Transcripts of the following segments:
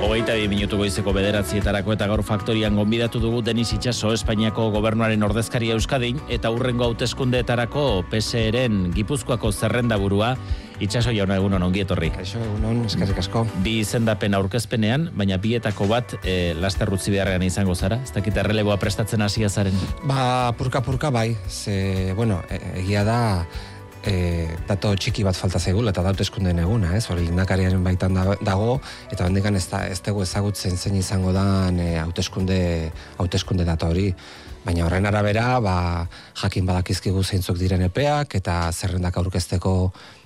Hogeita bi minutu goizeko bederatzietarako eta gaur faktorian gonbidatu dugu Denis Itxaso Espainiako gobernuaren ordezkaria Euskadin eta urrengo hauteskundeetarako PSEren Gipuzkoako zerrenda burua Itxaso jauna egunon ongi etorri. Kaixo egunon, eskerrik asko. Bi izendapen aurkezpenean, baina bietako bat e, lasterrutzi beharrean izango zara, ez dakit erreleboa prestatzen hasia zaren. Ba, purka purka bai, ze, bueno, e, egia da, e, dato txiki bat falta zaigula eta dauteskunden eguna, ez? Hori lindakariaren baitan dago eta hondekan ez da ez dugu ezagutzen zein izango da e, hauteskunde hauteskunde data hori. Baina horren arabera, ba, jakin badakizkigu zeintzuk diren epeak eta zerrendak aurkezteko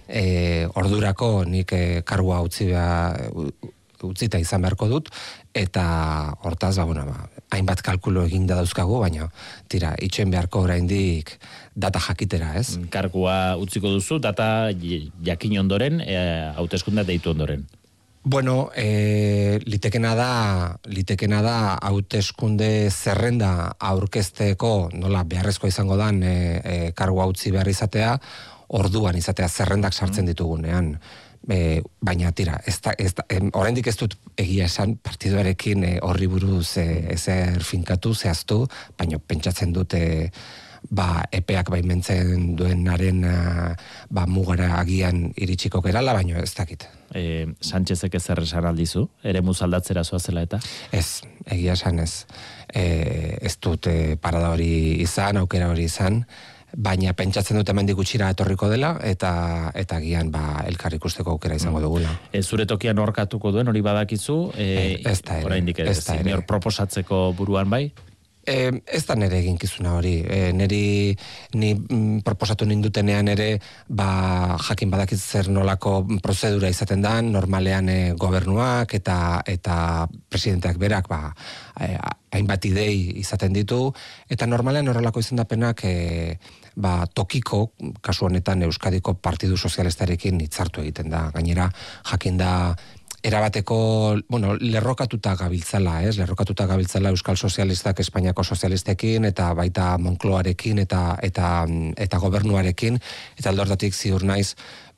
e, ordurako nik e, karua utzi utzita izan beharko dut eta hortaz ba bueno ba hainbat kalkulo egin da dauzkagu baina tira itxen beharko oraindik data jakitera, ez? Mm, kargua utziko duzu data jakin ondoren e, hauteskunde deitu ondoren. Bueno, e, litekena da, litekena da hauteskunde zerrenda aurkezteko, nola beharrezkoa izango dan e, e, kargua utzi behar izatea, orduan izatea zerrendak sartzen mm. ditugunean. E, baina tira, ez da, ez da, oraindik ez dut egia esan partiduarekin e, horri buruz e, ezer finkatu, zehaztu, baina pentsatzen dute ba, epeak baimentzen duenaren ba, mugara agian iritsiko gerala, baina ez dakit. E, Sánchezek ez erresan aldizu, ere muzaldatzera zoazela eta? Ez, egia esan ez. E, ez dut e, parada hori izan, aukera hori izan, baina pentsatzen dute hemendik gutxira etorriko dela eta eta gian ba elkar ikusteko aukera izango mm. dugula. E, zure tokian orkatuko duen hori badakizu, e, ez da ere, ez da ere. proposatzeko buruan bai? E, ez da nire eginkizuna hori. E, niri ni mm, proposatu nindutenean ere ba, jakin badakit zer nolako prozedura izaten da, normalean e, gobernuak eta eta presidenteak berak ba, e, hainbat idei izaten ditu, eta normalean horrelako izendapenak e, ba, tokiko, kasu honetan Euskadiko Partidu Sozialistarekin hitzartu egiten da. Gainera, jakin da erabateko, bueno, lerrokatuta gabiltzala, ez? Lerrokatuta gabiltzala Euskal Sozialistak Espainiako Sozialistekin eta baita Moncloarekin eta eta eta gobernuarekin eta aldordatik ziur naiz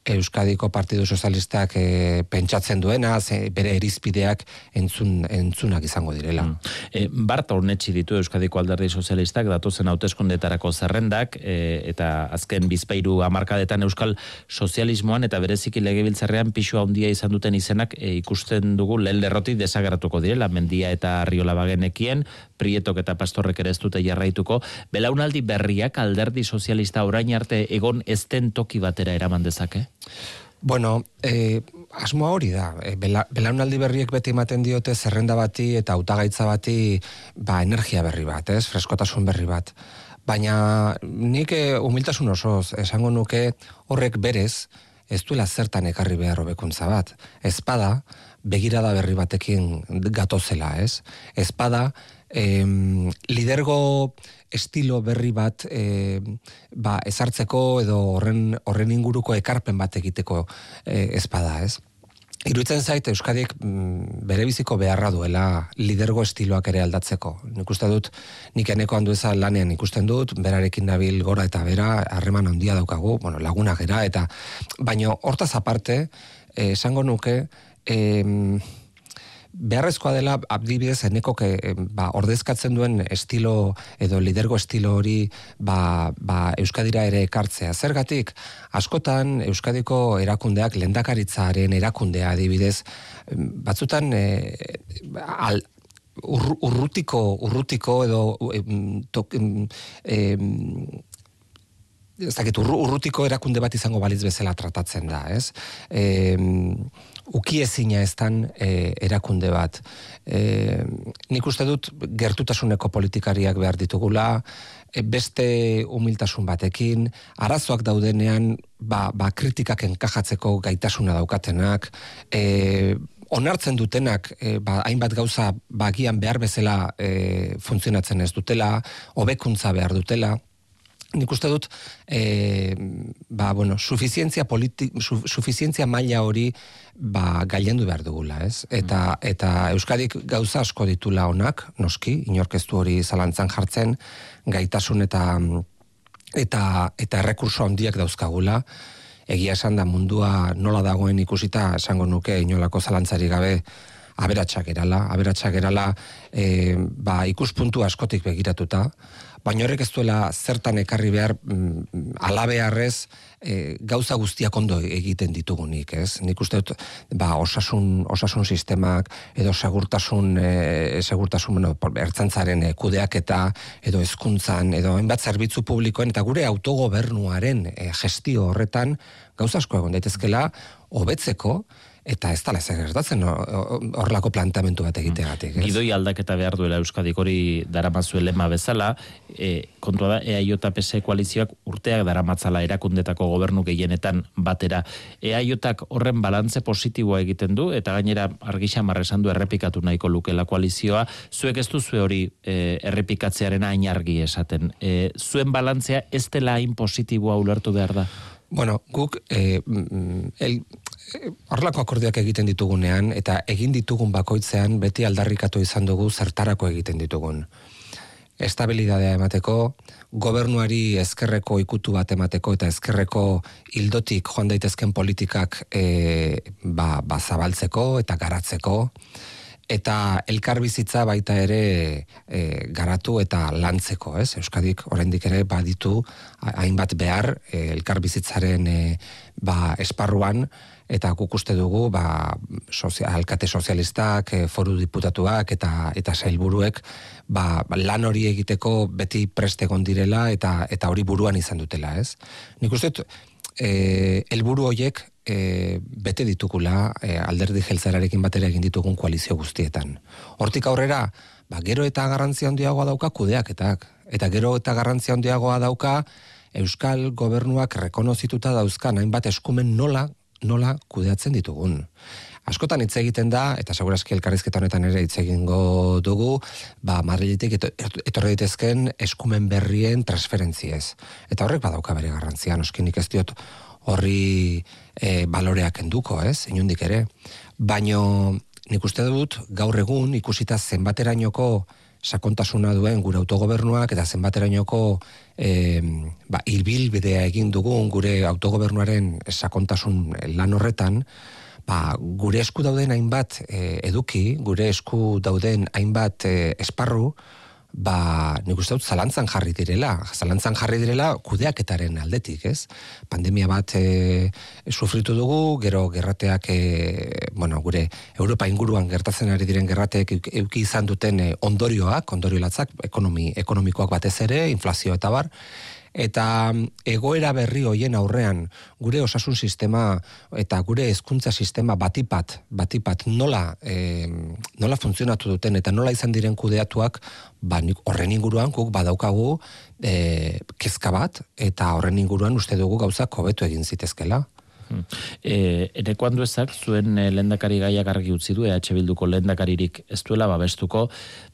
Euskadiko Partidu Sozialistak e, pentsatzen duena, ze, bere erizpideak entzun, entzunak izango direla. Mm. E, Barta hornetxi ditu Euskadiko Alderdi Sozialistak, datozen hauteskundetarako zerrendak, e, eta azken bizpairu amarkadetan Euskal Sozialismoan, eta bereziki legebiltzarrean pixua handia izan duten izenak e, ikusten dugu lehen lerroti desageratuko direla, mendia eta riola bagenekien, prietok eta pastorrek ere ez dute jarraituko, belaunaldi berriak alderdi sozialista orain arte egon ezten toki batera eraman dezake? Bueno, eh, asmoa hori da. E, belaunaldi berriek beti ematen diote zerrenda bati eta hautagaitza bati ba, energia berri bat, ez? freskotasun berri bat. Baina nik eh, humiltasun osoz esango nuke horrek berez ez duela zertan ekarri behar hobekuntza bat. Ezpada begirada berri batekin gatozela, ez? Ezpada em, lidergo estilo berri bat e, ba, ezartzeko edo horren, horren inguruko ekarpen bat egiteko e, ezpada, ez? Iruitzen zait Euskadik mm, bere biziko beharra duela lidergo estiloak ere aldatzeko. Nik uste dut, nik eneko handu lanean ikusten dut, berarekin nabil gora eta bera, harreman handia daukagu, bueno, laguna gera, eta baino hortaz aparte, eh, esango nuke, eh, beharrezkoa dela abdibidez eneko ke, ba, ordezkatzen duen estilo edo lidergo estilo hori ba, ba, Euskadira ere ekartzea. Zergatik, askotan Euskadiko erakundeak lendakaritzaren erakundea adibidez, batzutan e, al, urrutiko, urrutiko edo tok, e, ez dakit, urrutiko erakunde bat izango baliz bezala tratatzen da, ez? E, ukiezina eztan e, erakunde bat. E, nik uste dut gertutasuneko politikariak behar ditugula, e, beste humiltasun batekin, arazoak daudenean, ba, ba kritikak enkajatzeko gaitasuna daukatenak, e, onartzen dutenak e, ba, hainbat gauza bagian behar bezala e, funtzionatzen ez dutela, hobekuntza behar dutela, nik uste dut e, ba, bueno, sufizientzia, politi, su, sufizientzia maila hori ba, gailendu behar dugula, ez? Eta, eta Euskadik gauza asko ditula honak, noski, inorkeztu hori zalantzan jartzen, gaitasun eta eta eta errekurso handiak dauzkagula, egia esan da mundua nola dagoen ikusita esango nuke inolako zalantzari gabe aberatsak erala, aberatsak erala e, ba, ikuspuntu askotik begiratuta, baina horrek ez duela zertan ekarri behar mm, alabearrez e, gauza guztiak ondo egiten ditugunik, ez? Nik uste dut, ba, osasun, osasun sistemak, edo segurtasun, e, segurtasun, bueno, ertzantzaren e, kudeaketa, edo hezkuntzan edo hainbat zerbitzu publikoen, eta gure autogobernuaren e, gestio horretan, gauza asko egon daitezkela, hobetzeko, eta ez tala zer gertatzen horrelako plantamentu bat egiteagatik. Gidoi aldaketa behar duela Euskadik hori daramazue lema bezala, e, kontua da, EAJ koalizioak urteak daramatzala erakundetako gobernu gehienetan batera. EAJak horren balantze positiboa egiten du, eta gainera argisa marresan du errepikatu nahiko lukela koalizioa, zuek ez duzu hori e, errepikatzearen hain argi esaten. E, zuen balantzea ez dela hain positiboa ulertu behar da? Bueno, guk eh, el, horrelako akordiak egiten ditugunean eta egin ditugun bakoitzean beti aldarrikatu izan dugu zertarako egiten ditugun. Estabilidadea emateko, gobernuari ezkerreko ikutu bat emateko eta ezkerreko hildotik joan daitezken politikak e, ba, ba zabaltzeko eta garatzeko, eta elkar bizitza baita ere e, garatu eta lantzeko, ez? Euskadik oraindik ere baditu hainbat behar e, elkar bizitzaren e, ba, esparruan eta guk uste dugu ba, alkate sozialistak, e, foru diputatuak eta eta sailburuek ba, lan hori egiteko beti prestegon direla eta eta hori buruan izan dutela, ez? Nik uste eh helburu hoiek e, bete ditugula e, alderdi jeltzararekin batera egin ditugun koalizio guztietan. Hortik aurrera, ba, gero eta garrantzia handiagoa dauka kudeaketak. Eta gero eta garrantzia handiagoa dauka Euskal gobernuak rekonozituta dauzkan hainbat eskumen nola nola kudeatzen ditugun. Askotan hitz egiten da, eta segurazki elkarrizketa honetan ere hitz egingo dugu, ba, Madriletik etorri ditezken eskumen berrien transferentziez. Eta horrek badauka bere garrantzia, noskinik ez diot horri e, baloreak enduko, ez, inundik ere. Baino, nik uste dut, gaur egun, ikusita zenbaterainoko sakontasuna duen gure autogobernuak, eta zenbaterainoko e, ba, ilbilbidea egin dugun gure autogobernuaren sakontasun lan horretan, ba, gure esku dauden hainbat e, eduki, gure esku dauden hainbat e, esparru, ba, nik uste dut, zalantzan jarri direla, zalantzan jarri direla kudeaketaren aldetik, ez? Pandemia bat e, sufritu dugu, gero gerrateak, e, bueno, gure Europa inguruan gertatzen ari diren gerrateek euki izan duten e, ondorioak, ondorio latzak, ekonomi, ekonomikoak batez ere, inflazio eta bar, eta mm, egoera berri hoien aurrean gure osasun sistema eta gure hezkuntza sistema batipat batipat nola e, nola funtzionatu duten eta nola izan diren kudeatuak ba horren inguruan guk badaukagu e, kezka bat eta horren inguruan uste dugu gauza hobetu egin zitezkela E, ere kuando ezak, zuen e, lendakari gaiak argi utzi du, EH Bilduko lendakaririk ez duela babestuko,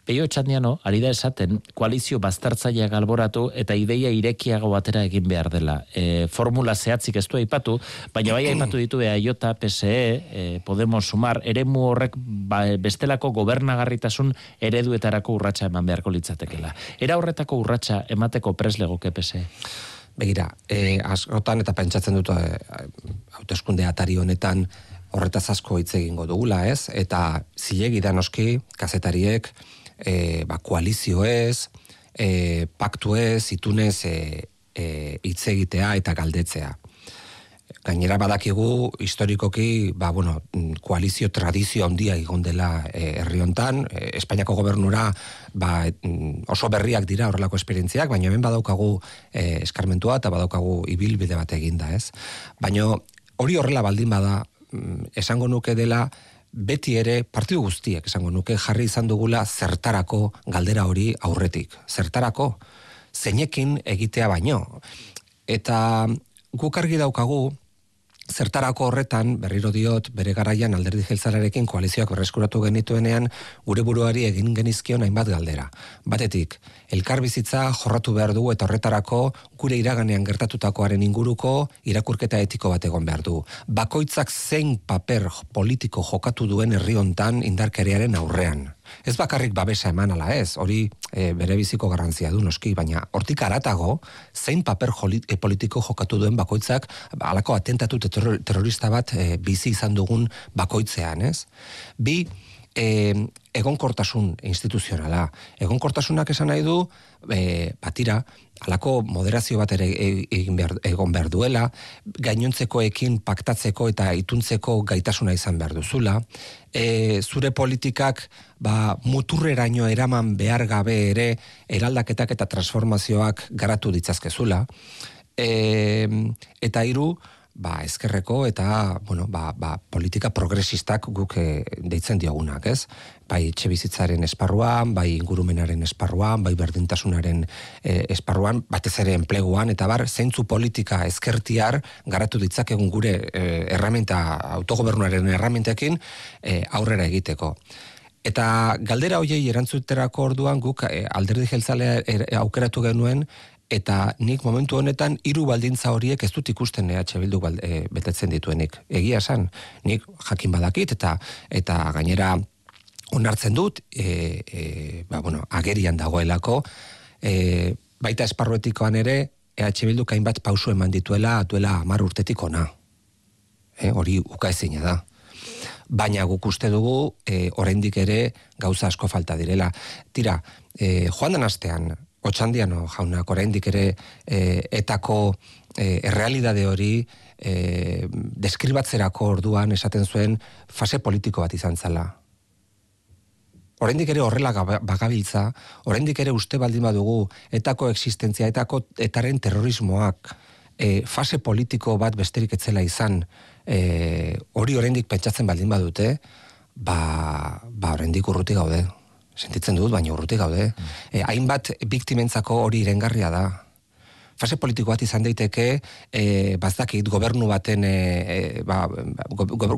peio txandiano, ari da esaten, koalizio bastartzaia galboratu eta ideia irekiago batera egin behar dela. E, formula zehatzik ez du aipatu, baina bai aipatu ditu EAJ, PSE, e, Podemos sumar, ere mu horrek ba, bestelako gobernagarritasun ereduetarako urratsa eman beharko litzatekela. Era horretako urratsa emateko preslegoke PSE? Begira, e, askotan eta pentsatzen dut e, hauteskunde atari honetan horretaz asko hitz egingo dugula, ez? Eta zilegi da noski kazetariek e, ba, koalizioez, e, paktuez, itunez e, e, egitea eta galdetzea. Gainera badakigu historikoki, ba, bueno, koalizio tradizio handia egon dela e, herri hontan, e, Espainiako gobernura ba, oso berriak dira horrelako esperientziak, baina hemen badaukagu e, eskarmentua eta badaukagu ibilbide bat eginda, ez? Baina hori horrela baldin bada, mm, esango nuke dela beti ere partidu guztiek esango nuke jarri izan dugula zertarako galdera hori aurretik. Zertarako zeinekin egitea baino. Eta guk argi daukagu Zertarako horretan, berriro diot, bere garaian alderdi jeltzararekin koalizioak berreskuratu genituenean, gure buruari egin genizkion hainbat galdera. Batetik, elkar bizitza jorratu behar du eta horretarako gure iraganean gertatutakoaren inguruko irakurketa etiko bat egon behar du. Bakoitzak zein paper politiko jokatu duen herri hontan indarkeriaren aurrean ez bakarrik babesa eman ala ez, hori e, bere biziko garrantzia du noski, baina hortik aratago, zein paper e, politiko jokatu duen bakoitzak, alako atentatu terrorista bat e, bizi izan dugun bakoitzean, ez? Bi, e, egonkortasun instituzionala. Egonkortasunak esan nahi du, e, batira, alako moderazio bat ere e, egin behar, egon behar duela, gainontzekoekin paktatzeko eta ituntzeko gaitasuna izan behar duzula, e, zure politikak ba, muturreraino eraman behar gabe ere eraldaketak eta transformazioak garatu ditzazkezula, e, eta hiru ba, ezkerreko eta bueno, ba, ba, politika progresistak guk e, deitzen diogunak, ez? Bai etxe bizitzaren esparruan, bai ingurumenaren esparruan, bai berdintasunaren e, esparruan, batez ere enpleguan, eta bar, zeintzu politika ezkertiar garatu ditzakegun gure e, erramenta, autogobernuaren erramentekin e, aurrera egiteko. Eta galdera hoiei erantzuterako orduan guk e, alderdi jeltzalea aukeratu genuen eta nik momentu honetan hiru baldintza horiek ez dut ikusten EH Bildu e, betetzen dituenik. Egia esan, nik jakin badakit eta eta gainera onartzen dut, e, e, ba, bueno, agerian dagoelako, e, baita esparruetikoan ere, EH Bildu kain bat pausu eman dituela, duela amar urtetik ona. E, hori uka ezina da. Baina guk uste dugu, e, oraindik ere gauza asko falta direla. Tira, e, joan den astean, otxandiano jaunak oraindik ere e, etako e, errealidade hori e, deskribatzerako orduan esaten zuen fase politiko bat izan zala. Oraindik ere horrela bagabiltza, oraindik ere uste baldin badugu etako existentzia, etako etaren terrorismoak e, fase politiko bat besterik etzela izan e, hori oraindik pentsatzen baldin badute, ba, ba oraindik urruti gaude sentitzen dut, baina urruti gaude. Mm. E, hainbat biktimentzako hori irengarria da. Fase politiko bat izan daiteke, e, bazdakit gobernu baten, e, e, ba,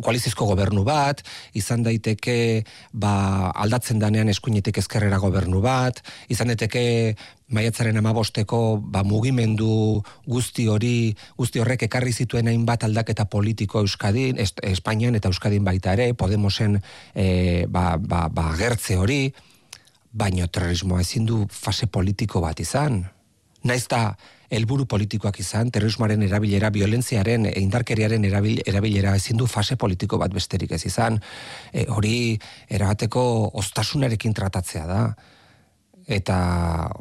koalizizko gobernu bat, izan daiteke ba, aldatzen danean eskuinetik ezkerrera gobernu bat, izan daiteke maiatzaren amabosteko ba, mugimendu guzti hori, guzti horrek ekarri zituen hainbat aldaketa politiko Euskadin, Espainian eta Euskadin baita ere, Podemosen e, ba, ba, ba, gertze hori, baino terrorismoa ezin du fase politiko bat izan. Naiz da helburu politikoak izan, terrorismoaren erabilera, violentziaren, indarkeriaren erabilera ezin du fase politiko bat besterik ez izan. E, hori erabateko ostasunarekin tratatzea da eta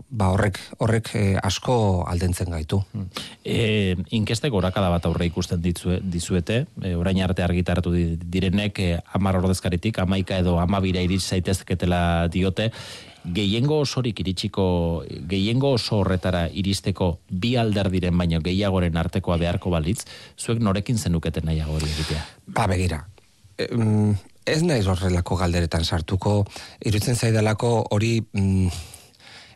ba horrek horrek eh, asko aldentzen gaitu. E, inkeste gorakada bat aurre ikusten ditzue, dizuete, e, orain arte argitaratu direnek e, 10 ordezkaritik 11 edo 12 iritsi zaitezketela diote gehiengo osorik iritsiko gehiengo oso horretara iristeko bi alder diren baino gehiagoren artekoa beharko balitz, zuek norekin zenuketen nahiago hori egitea? Ba begira. ez naiz horrelako galderetan sartuko, irutzen zaidalako hori mm,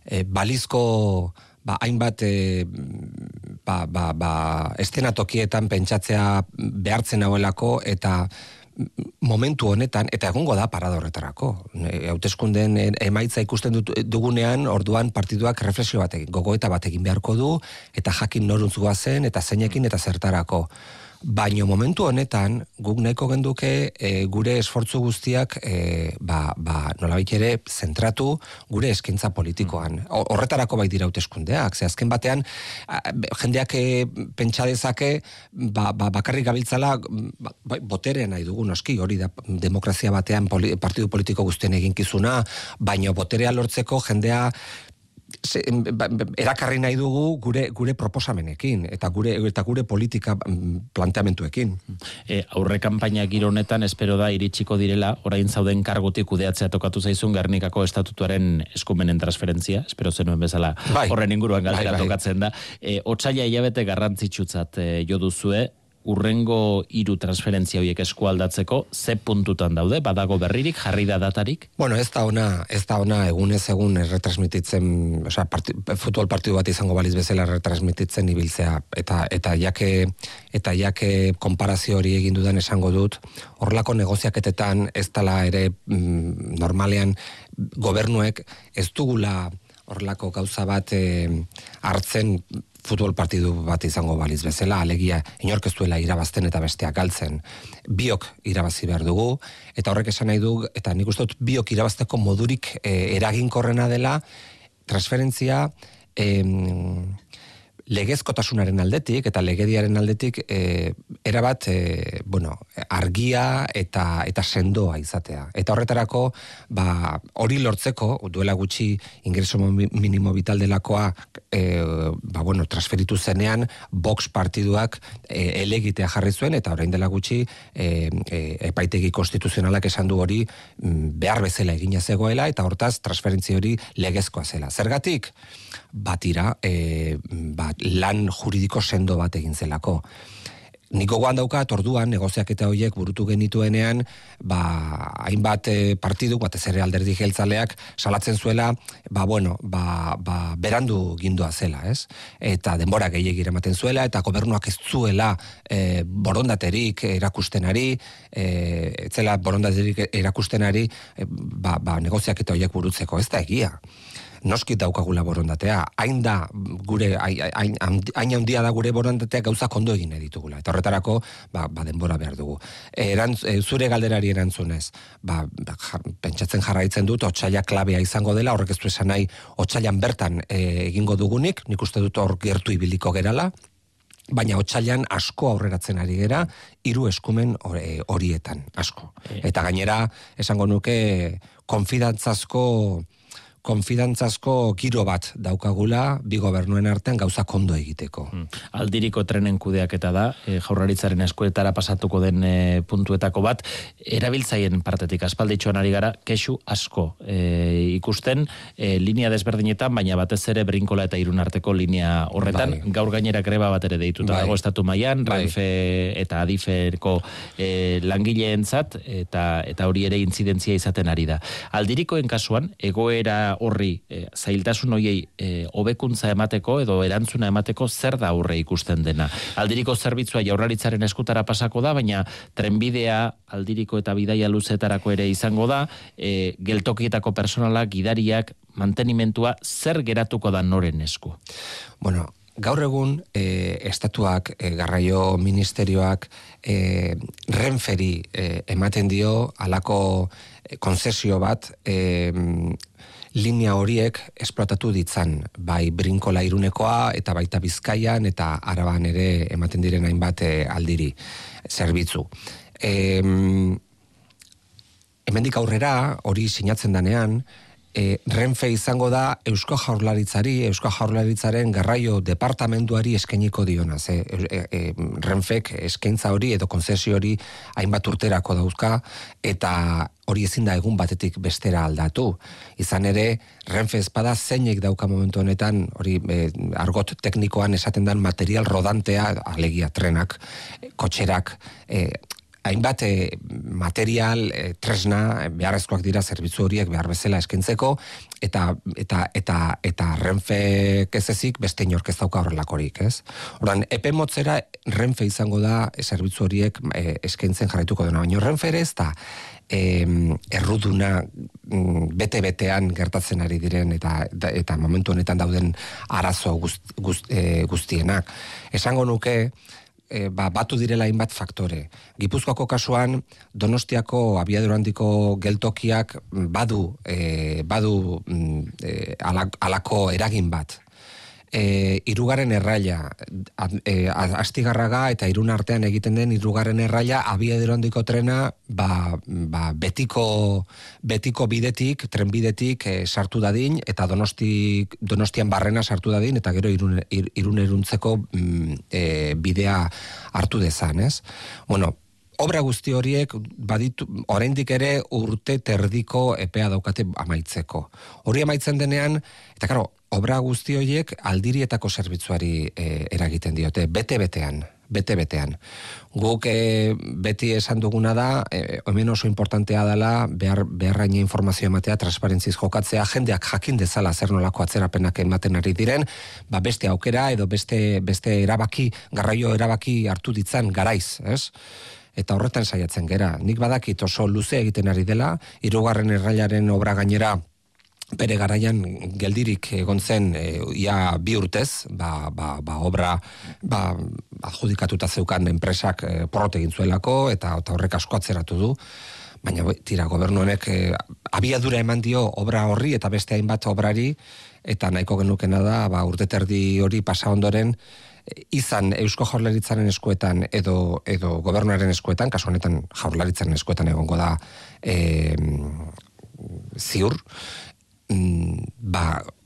e, balizko ba, hainbat e, ba, ba, ba, estenatokietan pentsatzea behartzen hauelako eta momentu honetan, eta egongo da parada horretarako. Hautezkunden emaitza ikusten dut, dugunean, orduan partiduak reflexio batekin, gogo eta batekin beharko du, eta jakin noruntzua zen, eta zeinekin eta zertarako. Baino momentu honetan, guk nahiko genduke e, gure esfortzu guztiak e, ba, ba, nolabik ere zentratu gure eskintza politikoan. Horretarako bai dira hauteskundeak, ze azken batean jendeak e, pentsa dezake ba, ba, bakarrik gabiltzala ba, bai, botere nahi dugu noski, hori da demokrazia batean partidu politiko guztien eginkizuna, baino boterea lortzeko jendea erakarri nahi dugu gure gure proposamenekin eta gure eta gure politika mm, planteamentuekin. E, aurre kanpaina giro honetan espero da iritsiko direla orain zauden kargutik kudeatzea tokatu zaizun Gernikako estatutuaren eskumenen transferentzia, espero zenuen bezala bai. horren inguruan galdera bai, bai. tokatzen da. E, otsaila hilabete garrantzitsutzat e, jo duzue, urrengo hiru transferentzia horiek eskualdatzeko ze puntutan daude? Badago berririk jarri da datarik? Bueno ez da ona ez da ona egunez egun erretransmititzen osea futbol partidu bat izango baliz bezala erretransmititzen ibiltzea. Eta eta jake eta jake konparazio hori egin dudan esango dut horrelako negoziaketetan ez dela ere mm, normalean gobernuek ez dugula horrelako gauza bat e, hartzen futbol partidu bat izango baliz bezala, alegia inorkeztuela irabazten eta besteak galtzen, biok irabazi behar dugu, eta horrek esan nahi du, eta nik uste dut biok irabazteko modurik e, eraginkorrena dela, transferentzia, legezkotasunaren aldetik eta legediaren aldetik e, erabat e, bueno, argia eta eta sendoa izatea. Eta horretarako ba, hori lortzeko duela gutxi ingreso minimo vital delakoa e, ba, bueno, transferitu zenean box partiduak e, elegitea jarri zuen eta orain dela gutxi e, e, epaitegi konstituzionalak esan du hori mm, behar bezala egina zegoela eta hortaz transferentzi hori legezkoa zela. Zergatik? batira e, bat, lan juridiko sendo bat egin zelako. Niko guan dauka, orduan negoziak eta horiek burutu genituenean, ba, hainbat e, partidu, bat ere alderdi jeltzaleak, salatzen zuela, ba, bueno, ba, ba, berandu gindua zela, ez? Eta denbora gehiagir ematen zuela, eta gobernuak ez zuela e, borondaterik erakustenari, e, zela borondaterik erakustenari, e, ba, ba, negoziak eta horiek burutzeko, ez da egia noski daukagula borondatea, hain da gure, hain handia da gure borondatea gauza kondo egin ditugula. Eta horretarako, ba, ba denbora behar dugu. Erantz, e, zure galderari erantzunez, ba, ba pentsatzen jarraitzen dut, otxaila klabea izango dela, horrek ez du esan nahi, otxailan bertan e, egingo dugunik, nik uste dut hor gertu ibiliko gerala, baina otxailan asko aurreratzen ari gera, hiru eskumen e, horietan, asko. E. Eta gainera, esango nuke, konfidantzazko konfidantzazko giro bat daukagula bi gobernuen artean gauza kondo egiteko. Hmm. Aldiriko trenen kudeaketa da, e, jaurlaritzaren eskuetara pasatuko den e, puntuetako bat, erabiltzaien partetik aspalditxoan ari gara, kesu asko e, ikusten, e, linea desberdinetan, baina batez ere brinkola eta irun arteko linea horretan, bai. gaur gainera greba bat ere deituta bai. dago estatu mailan bai. Renfe eta Adiferko e, langileentzat eta eta hori ere intzidentzia izaten ari da. Aldirikoen kasuan, egoera horri e, zailtasun hoiei e, hobekuntza emateko edo erantzuna emateko zer da aurre ikusten dena. Aldiriko zerbitzua jaurlaritzaren eskutara pasako da, baina trenbidea aldiriko eta bidaia luzetarako ere izango da, e, geltokietako personalak, gidariak, mantenimentua zer geratuko da noren esku? Bueno, gaur egun e, estatuak, e, garraio ministerioak, e, renferi e, ematen dio alako konzesio bat e, linea horiek esplotatu ditzan, bai brinkola irunekoa eta baita bizkaian eta araban ere ematen diren hainbat eh, aldiri zerbitzu. Hemendik aurrera hori sinatzen danean, e, Renfe izango da Eusko Jaurlaritzari, Eusko Jaurlaritzaren garraio departamentuari eskeniko diona. Ze, e, e, Renfek eskaintza hori edo konzesio hori hainbat urterako dauzka eta hori ezin da egun batetik bestera aldatu. Izan ere, Renfe espada zeinek dauka momentu honetan, hori e, argot teknikoan esaten dan material rodantea, alegia trenak, kotxerak, e, hainbat e, material, e, tresna, beharrezkoak dira zerbitzu horiek behar bezala eskentzeko, eta, eta, eta, eta renfe kezezik beste inork ez dauka horrelakorik, ez? Horan, epe motzera renfe izango da zerbitzu horiek e, eskentzen jarraituko dena, baina renfe ere ez da, e, erruduna mm, bete-betean gertatzen ari diren eta, eta momentu honetan dauden arazo guzt, guztienak. Esango nuke, e, ba, batu direla hainbat faktore. Gipuzkoako kasuan Donostiako abiadurantiko geltokiak badu e, badu e, alako eragin bat e, irugarren erraila, e, astigarraga eta irun artean egiten den irugarren erraila abia derondiko trena ba, ba, betiko, betiko bidetik, trenbidetik e, sartu dadin eta donosti, donostian barrena sartu dadin eta gero irun, irun eruntzeko mm, e, bidea hartu dezan, ez? Bueno, obra guzti horiek baditu oraindik ere urte terdiko epea daukate amaitzeko. Hori amaitzen denean eta claro, obra guzti horiek aldirietako zerbitzuari e, eragiten diote, bete-betean, bete-betean. Guk e, beti esan duguna da, e, hemen oso importantea dela, behar, beharraina informazio ematea, transparentziz jokatzea, jendeak jakin dezala zer nolako atzerapenak ematen ari diren, ba beste aukera edo beste, beste erabaki, garraio erabaki hartu ditzan garaiz, ez? Eta horretan saiatzen gera. Nik badakit oso luze egiten ari dela, irugarren errailaren obra gainera, bere garaian geldirik egon zen e, ia bi urtez, ba, ba, ba obra ba, adjudikatuta zeukan enpresak e, porrot egin zuelako eta, eta horrek asko atzeratu du. Baina tira, gobernu honek e, abiadura eman dio obra horri eta beste hainbat obrari eta nahiko genukena da, ba, urteterdi hori pasa ondoren, izan Eusko Jaurlaritzaren eskuetan edo edo gobernuaren eskuetan, kasu honetan Jaurlaritzaren eskuetan egongo da e, ziur, mm, ba,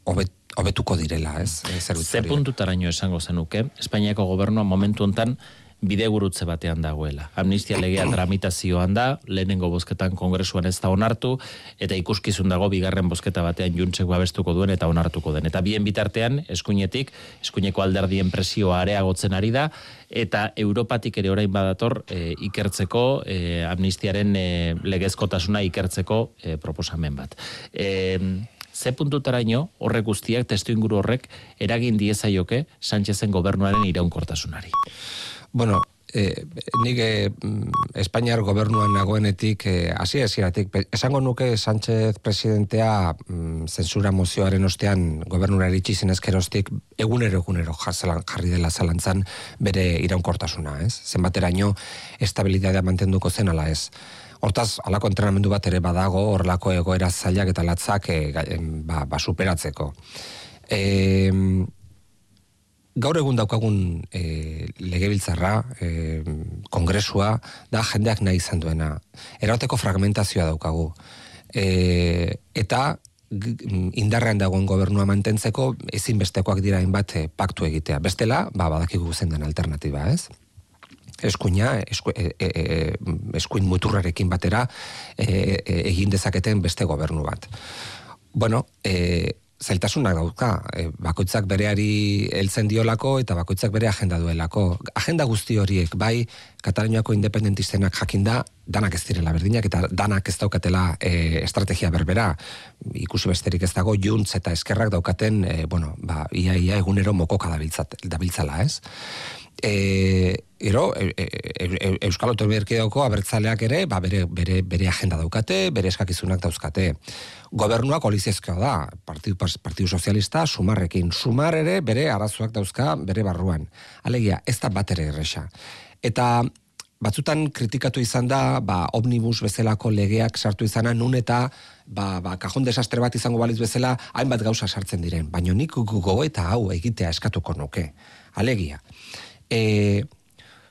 obet, obetuko direla, ez? Ze puntutaraino esango zenuke, Espainiako gobernua momentu hontan bidegurutze batean dagoela. Amnistia legea tramitazioan da, lehenengo bozketan kongresuan ez da onartu, eta ikuskizun dago bigarren bozketa batean juntzek babestuko duen eta onartuko den. Eta bien bitartean, eskuinetik, eskuineko alderdien presioa areagotzen ari da, eta Europatik ere orain badator e, ikertzeko, e, amnistiaren e, legezkotasuna ikertzeko e, proposamen bat. E, ze puntutaraino horrek guztiak, testu inguru horrek, eragin diezaioke Sánchezen gobernuaren iraunkortasunari. Bueno, eh, nik eh, Espainiar gobernuan nagoenetik eh, hasi hasieratik esango nuke Sánchez presidentea mm, zensura mozioaren ostean gobernura iritsi zen eskerostik egunero egunero jarri dela zalantzan bere iraunkortasuna, ez? Zenbateraino estabilitatea mantenduko zen ala ez. Hortaz, alako entrenamendu bat ere badago, horrelako egoera zailak eta latzak e, ba, ba superatzeko. E, gaur egun daukagun e, legebiltzarra, e, kongresua, da jendeak nahi izan duena. Erauteko fragmentazioa daukagu. E, eta indarrean dagoen gobernua mantentzeko ezinbestekoak dira hainbat e, paktu egitea. Bestela, ba, badakigu zendan alternatiba, ez? eskuina, esku, e, e, e, eskuin muturrarekin batera e, egin dezaketen beste gobernu bat. Bueno, e, zailtasunak dauka, e, bakoitzak bereari heltzen diolako eta bakoitzak bere agenda duelako. Agenda guzti horiek, bai, Kataluniako independentistenak jakinda, danak ez direla berdinak eta danak ez daukatela e, estrategia berbera. Ikusi besterik ez dago, juntz eta eskerrak daukaten, e, bueno, ba, ia, ia egunero mokoka dabiltzala, ez? E, ero, e, e, e, Euskal Autonomia abertzaleak ere, ba, bere, bere, bere agenda daukate, bere eskakizunak dauzkate. Gobernua kolizezkoa da, Partidu, Partidu Sozialista, sumarrekin. Sumar ere, bere arazoak dauzka, bere barruan. Alegia, ez da bat ere erresa. Eta batzutan kritikatu izan da, ba, omnibus bezalako legeak sartu izana, nun eta ba, ba, kajon desastre bat izango baliz bezala, hainbat gauza sartzen diren. Baina nik gogo eta hau egitea eskatuko nuke. Alegia e,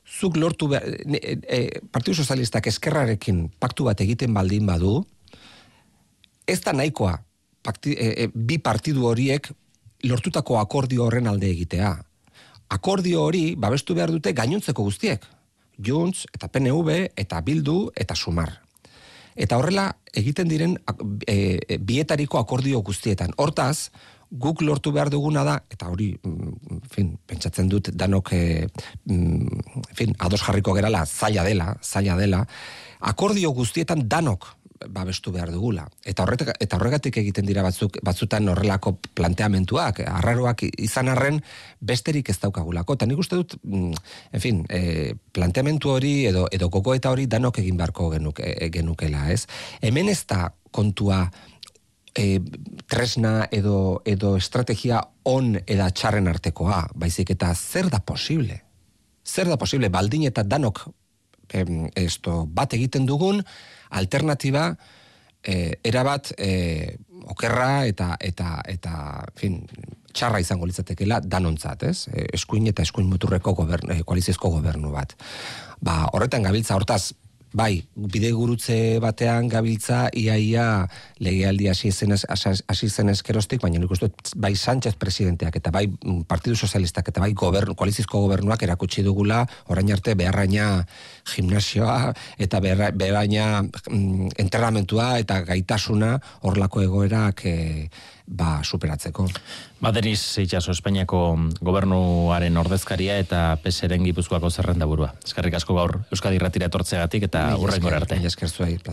zuk lortu behar, e, e, Partidu Sozialistak eskerrarekin paktu bat egiten baldin badu, ez da nahikoa pakti, e, e, bi partidu horiek lortutako akordio horren alde egitea. Akordio hori babestu behar dute gainontzeko guztiek. Junts, eta PNV, eta Bildu, eta Sumar. Eta horrela egiten diren e, e, bietariko akordio guztietan. Hortaz, guk lortu behar duguna da, eta hori, mm, fin, pentsatzen dut danok, e, fin, ados jarriko gerala, zaila dela, zaila dela, akordio guztietan danok babestu behar dugula. Eta, horretak, eta horregatik egiten dira batzuk, batzutan horrelako planteamentuak, arraroak izan arren besterik ez daukagulako. Eta nik uste dut, mm, en fin, e, planteamentu hori edo, edo koko eta hori danok egin beharko genuk, e, genukela, ez? Hemen ez da kontua e, tresna edo, edo estrategia on eda txarren artekoa, baizik eta zer da posible? Zer da posible, baldin eta danok em, esto, bat egiten dugun, alternatiba e, erabat e, okerra eta eta eta fin, txarra izango litzatekeela danontzat, ez? E, eskuin eta eskuin muturreko gobernu, koalizizko gobernu bat. Ba, horretan gabiltza hortaz bai, bide gurutze batean gabiltza iaia legealdi hasi zen hasi zen eskerostik, baina nik uste bai Sánchez presidenteak eta bai Partidu Sozialistak eta bai gobernu, koalizizko gobernuak erakutsi dugula orain arte beharraina gimnasioa eta beharraina mm, entrenamentua eta gaitasuna horlako egoerak e, ba, superatzeko. Ba, Denis Itxaso, Espainiako gobernuaren ordezkaria eta peseren gipuzkoako zerrenda burua. Eskerrik asko gaur Euskadi ratira etortzegatik eta urren arte. Eskerrik